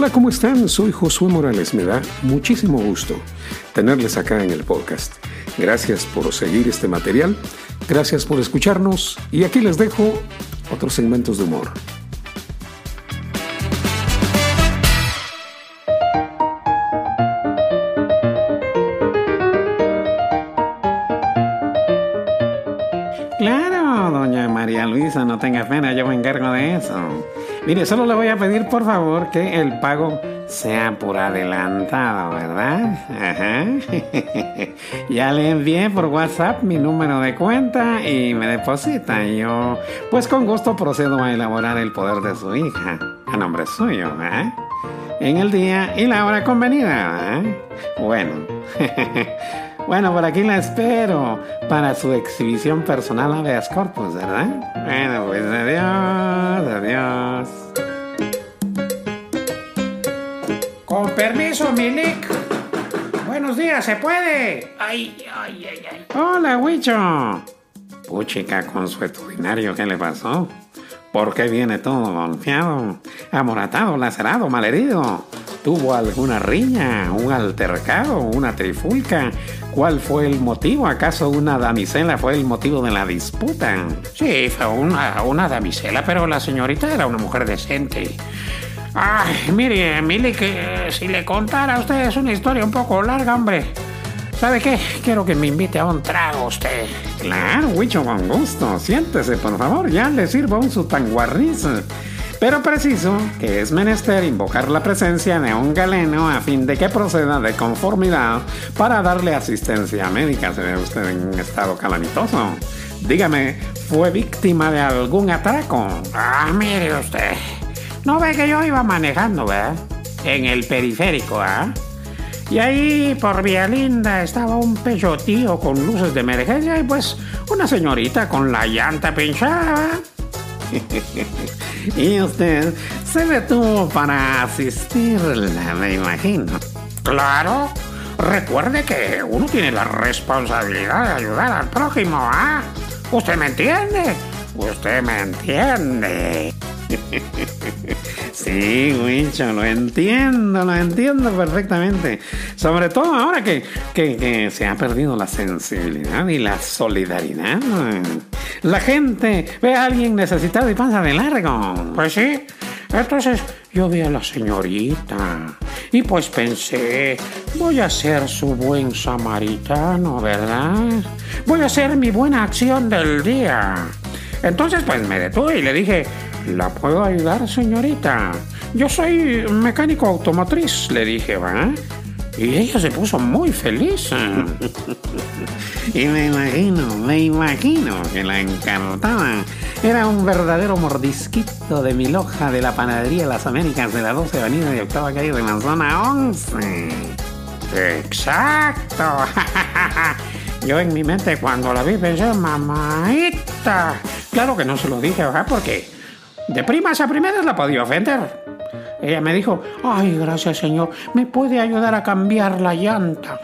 Hola, ¿cómo están? Soy Josué Morales. Me da muchísimo gusto tenerles acá en el podcast. Gracias por seguir este material, gracias por escucharnos y aquí les dejo otros segmentos de humor. Pena, yo me encargo de eso. Mire, solo le voy a pedir por favor que el pago sea por adelantado, ¿verdad? Ajá. ya le envié por WhatsApp mi número de cuenta y me deposita. Yo, pues con gusto procedo a elaborar el poder de su hija, a nombre suyo, ¿eh? En el día y la hora convenida, ¿eh? Bueno. Bueno, por aquí la espero para su exhibición personal habeas corpus, ¿verdad? Bueno, pues adiós, adiós. Con permiso, Milik. Buenos días, ¿se puede? Ay, ay, ay, ay. Hola, Huicho. Puchica, consuetudinario, ¿qué le pasó? ¿Por qué viene todo golpeado, amoratado, lacerado, malherido? ¿Tuvo alguna riña, un altercado, una trifulca? ¿Cuál fue el motivo? ¿Acaso una damisela fue el motivo de la disputa? Sí, fue una, una damisela, pero la señorita era una mujer decente. Ay, mire, Emily, que si le contara a usted es una historia un poco larga, hombre. ¿Sabe qué? Quiero que me invite a un trago usted. Claro, Huicho, con gusto. Siéntese, por favor, ya le sirvo un sutanguarriz. Pero preciso que es menester invocar la presencia de un galeno a fin de que proceda de conformidad para darle asistencia médica. Se ve usted en estado calamitoso. Dígame, ¿fue víctima de algún atraco? Ah, mire usted. No ve que yo iba manejando, ¿verdad? En el periférico, ¿ah? Y ahí por Vía Linda estaba un peyotío con luces de emergencia y pues una señorita con la llanta pinchada. y usted se detuvo para asistirla, me imagino. Claro. Recuerde que uno tiene la responsabilidad de ayudar al prójimo, ¿ah? ¿Usted me entiende? Usted me entiende. Sí, Wincho, lo entiendo, lo entiendo perfectamente. Sobre todo ahora que, que, se ha perdido la sensibilidad y la solidaridad. La gente ve a alguien necesitado y pasa de largo. Pues sí. Entonces yo vi a la señorita y pues pensé, voy a ser su buen samaritano, ¿verdad? Voy a hacer mi buena acción del día. Entonces pues me detuve y le dije, ¿la puedo ayudar, señorita? Yo soy mecánico automotriz, le dije, ¿va? Y ella se puso muy feliz. y me imagino, me imagino que la encantaba. Era un verdadero mordisquito de mi loja de la panadería Las Américas de la 12 Avenida de Octava Calle de la zona 11. Exacto. Yo en mi mente cuando la vi pensé, mamaita. Claro que no se lo dije, ¿verdad? Porque de primas a primeras la podía ofender. Ella me dijo, ay, gracias señor, ¿me puede ayudar a cambiar la llanta?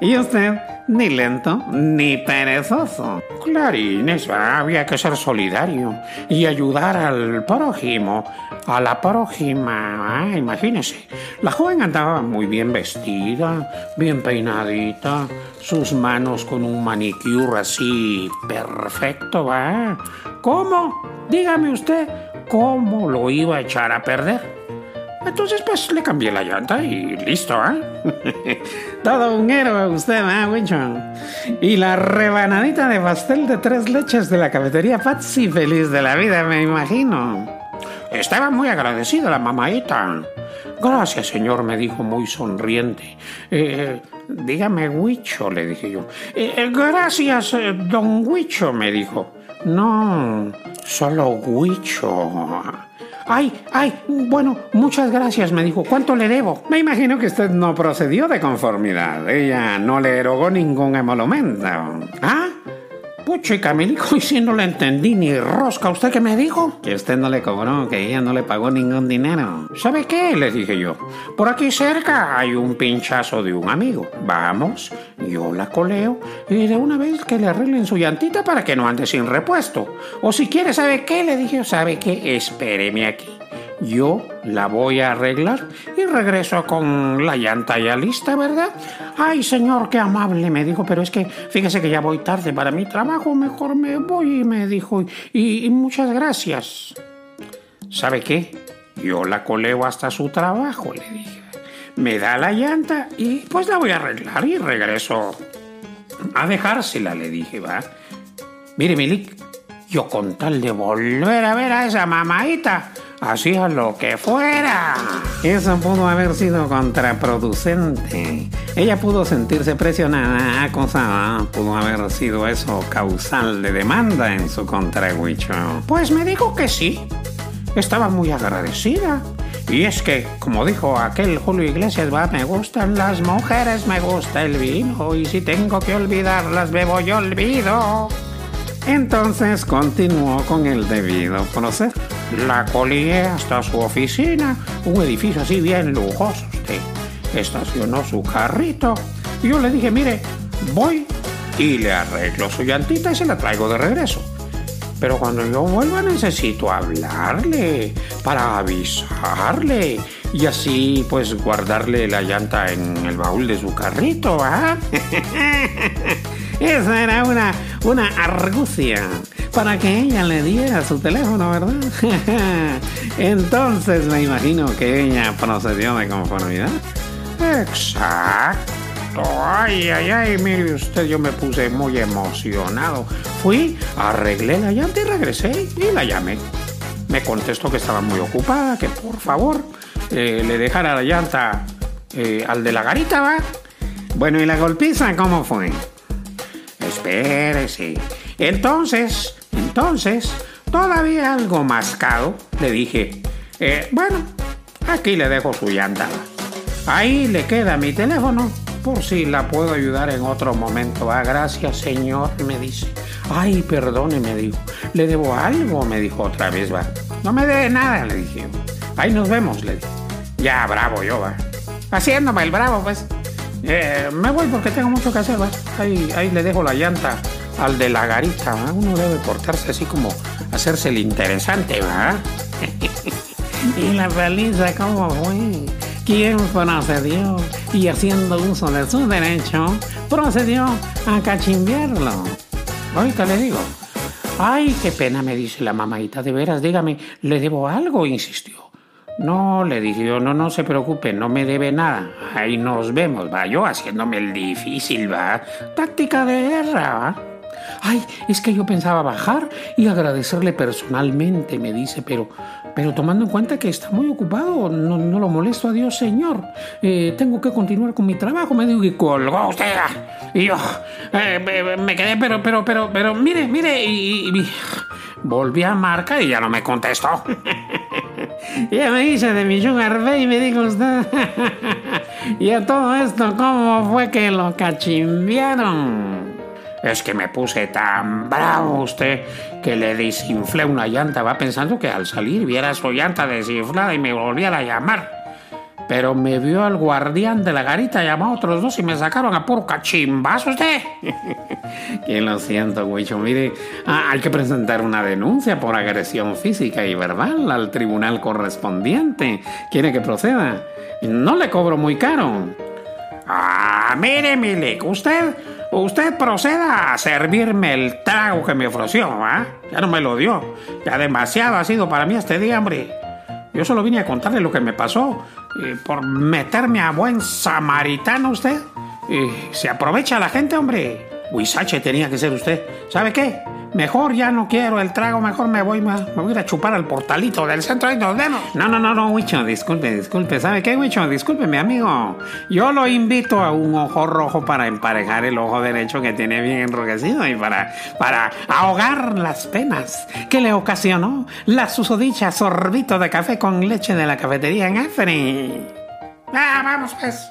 Y usted, ni lento, ni perezoso. Clarines, había que ser solidario y ayudar al prójimo, a la prójima. Ah, imagínese, la joven andaba muy bien vestida, bien peinadita, sus manos con un manicure así perfecto, ¿va? ¿Cómo? Dígame usted, ¿cómo lo iba a echar a perder? Entonces, pues le cambié la llanta y listo, ¿eh? Todo un héroe usted, ¿eh, Wincho? Y la rebanadita de pastel de tres leches de la cafetería Patsy, feliz de la vida, me imagino. Estaba muy agradecida la mamaita. Gracias, señor, me dijo muy sonriente. Eh, dígame, Huicho, le dije yo. Eh, eh, gracias, don Huicho, me dijo. No, solo Huicho. Ay, ay, bueno, muchas gracias, me dijo. ¿Cuánto le debo? Me imagino que usted no procedió de conformidad. Ella no le erogó ningún emolumento. ¿Ah? Pucho y Camilico, y si no le entendí ni rosca, ¿usted qué me dijo? Que usted no le cobró, que ella no le pagó ningún dinero. ¿Sabe qué? Le dije yo. Por aquí cerca hay un pinchazo de un amigo. Vamos, yo la coleo y de una vez que le arreglen su llantita para que no ande sin repuesto. O si quiere, ¿sabe qué? Le dije, ¿sabe qué? Espéreme aquí. Yo la voy a arreglar y regreso con la llanta ya lista, ¿verdad? Ay, señor, qué amable, me dijo, pero es que fíjese que ya voy tarde para mi trabajo, mejor me voy, me dijo, y, y muchas gracias. ¿Sabe qué? Yo la coleo hasta su trabajo, le dije. Me da la llanta y pues la voy a arreglar y regreso a dejársela, le dije, va. Mire, Milik, yo con tal de volver a ver a esa mamadita, hacía lo que fuera. Eso pudo haber sido contraproducente. Ella pudo sentirse presionada, acosada. Pudo haber sido eso causal de demanda en su contra, Huicho. Pues me dijo que sí. Estaba muy agradecida. Y es que, como dijo aquel Julio Iglesias, va, me gustan las mujeres, me gusta el vino, y si tengo que olvidarlas, bebo yo olvido. Entonces continuó con el debido proceso. La colié hasta su oficina, un edificio así bien lujoso. Usted estacionó su carrito. Y yo le dije, mire, voy y le arreglo su llantita y se la traigo de regreso. Pero cuando yo vuelva necesito hablarle para avisarle y así pues guardarle la llanta en el baúl de su carrito, ¿ah? Esa era una, una argucia para que ella le diera su teléfono, ¿verdad? Entonces me imagino que ella procedió de conformidad. Exacto. Ay, ay, ay, mire usted, yo me puse muy emocionado. Fui, arreglé la llanta y regresé y la llamé. Me contestó que estaba muy ocupada, que por favor eh, le dejara la llanta eh, al de la garita, ¿va? Bueno, ¿y la golpiza cómo fue? Espérese. Entonces, entonces, todavía algo mascado, le dije, eh, bueno, aquí le dejo su llanta. Ahí le queda mi teléfono por si la puedo ayudar en otro momento. Ah, gracias, señor, me dice. Ay, perdone, me dijo. Le debo algo, me dijo otra vez, va. No me debe nada, le dije. Ahí nos vemos, le dije. Ya, bravo yo, va. Haciéndome el bravo, pues. Eh, me voy porque tengo mucho que hacer, va. Ahí, ahí le dejo la llanta al de la garita, ¿va? Uno debe portarse así como hacerse el interesante, va. y la paliza, ¿cómo fue? ¿Quién procedió y haciendo uso de su derecho procedió a cachimbiarlo? Ahorita le digo. Ay, qué pena, me dice la mamadita. De veras, dígame, ¿le debo algo? insistió. No, le dije yo, no, no se preocupe, no me debe nada. Ahí nos vemos, va yo haciéndome el difícil, va. Táctica de guerra, va. Ay, es que yo pensaba bajar y agradecerle personalmente, me dice, pero, pero tomando en cuenta que está muy ocupado, no, no lo molesto a Dios, Señor. Eh, tengo que continuar con mi trabajo, me digo, y colgó usted. Y yo eh, me quedé, pero, pero, pero, pero, mire, mire, y, volví a marcar y ya no me contestó. ya me hice de mi sugar y me dijo usted. y a todo esto, ¿cómo fue que lo cachimbiaron? Es que me puse tan bravo usted que le desinflé una llanta. Va pensando que al salir viera su llanta desinflada y me volviera a llamar. Pero me vio al guardián de la garita, llamó a otros dos y me sacaron a puro cachimbazo usted. que lo siento, Huicho. Mire, ah, hay que presentar una denuncia por agresión física y verbal al tribunal correspondiente. ¿Quiere que proceda? No le cobro muy caro. Ah, mire, Milik, usted Usted proceda a servirme el trago que me ofreció, ¿ah? Ya no me lo dio. Ya demasiado ha sido para mí este día, hombre. Yo solo vine a contarle lo que me pasó. Eh, por meterme a buen samaritano usted. se aprovecha la gente, hombre. Huizache tenía que ser usted. ¿Sabe qué? Mejor ya no quiero el trago, mejor me voy, me voy a chupar al portalito del centro y nos vemos. No, no, no, no, Huicho, disculpe, disculpe. ¿Sabe qué, Huicho? Disculpe, mi amigo. Yo lo invito a un ojo rojo para emparejar el ojo derecho que tiene bien enrojecido y para, para ahogar las penas que le ocasionó la susodicha sorbito de café con leche de la cafetería en Afri. Ah, vamos pues.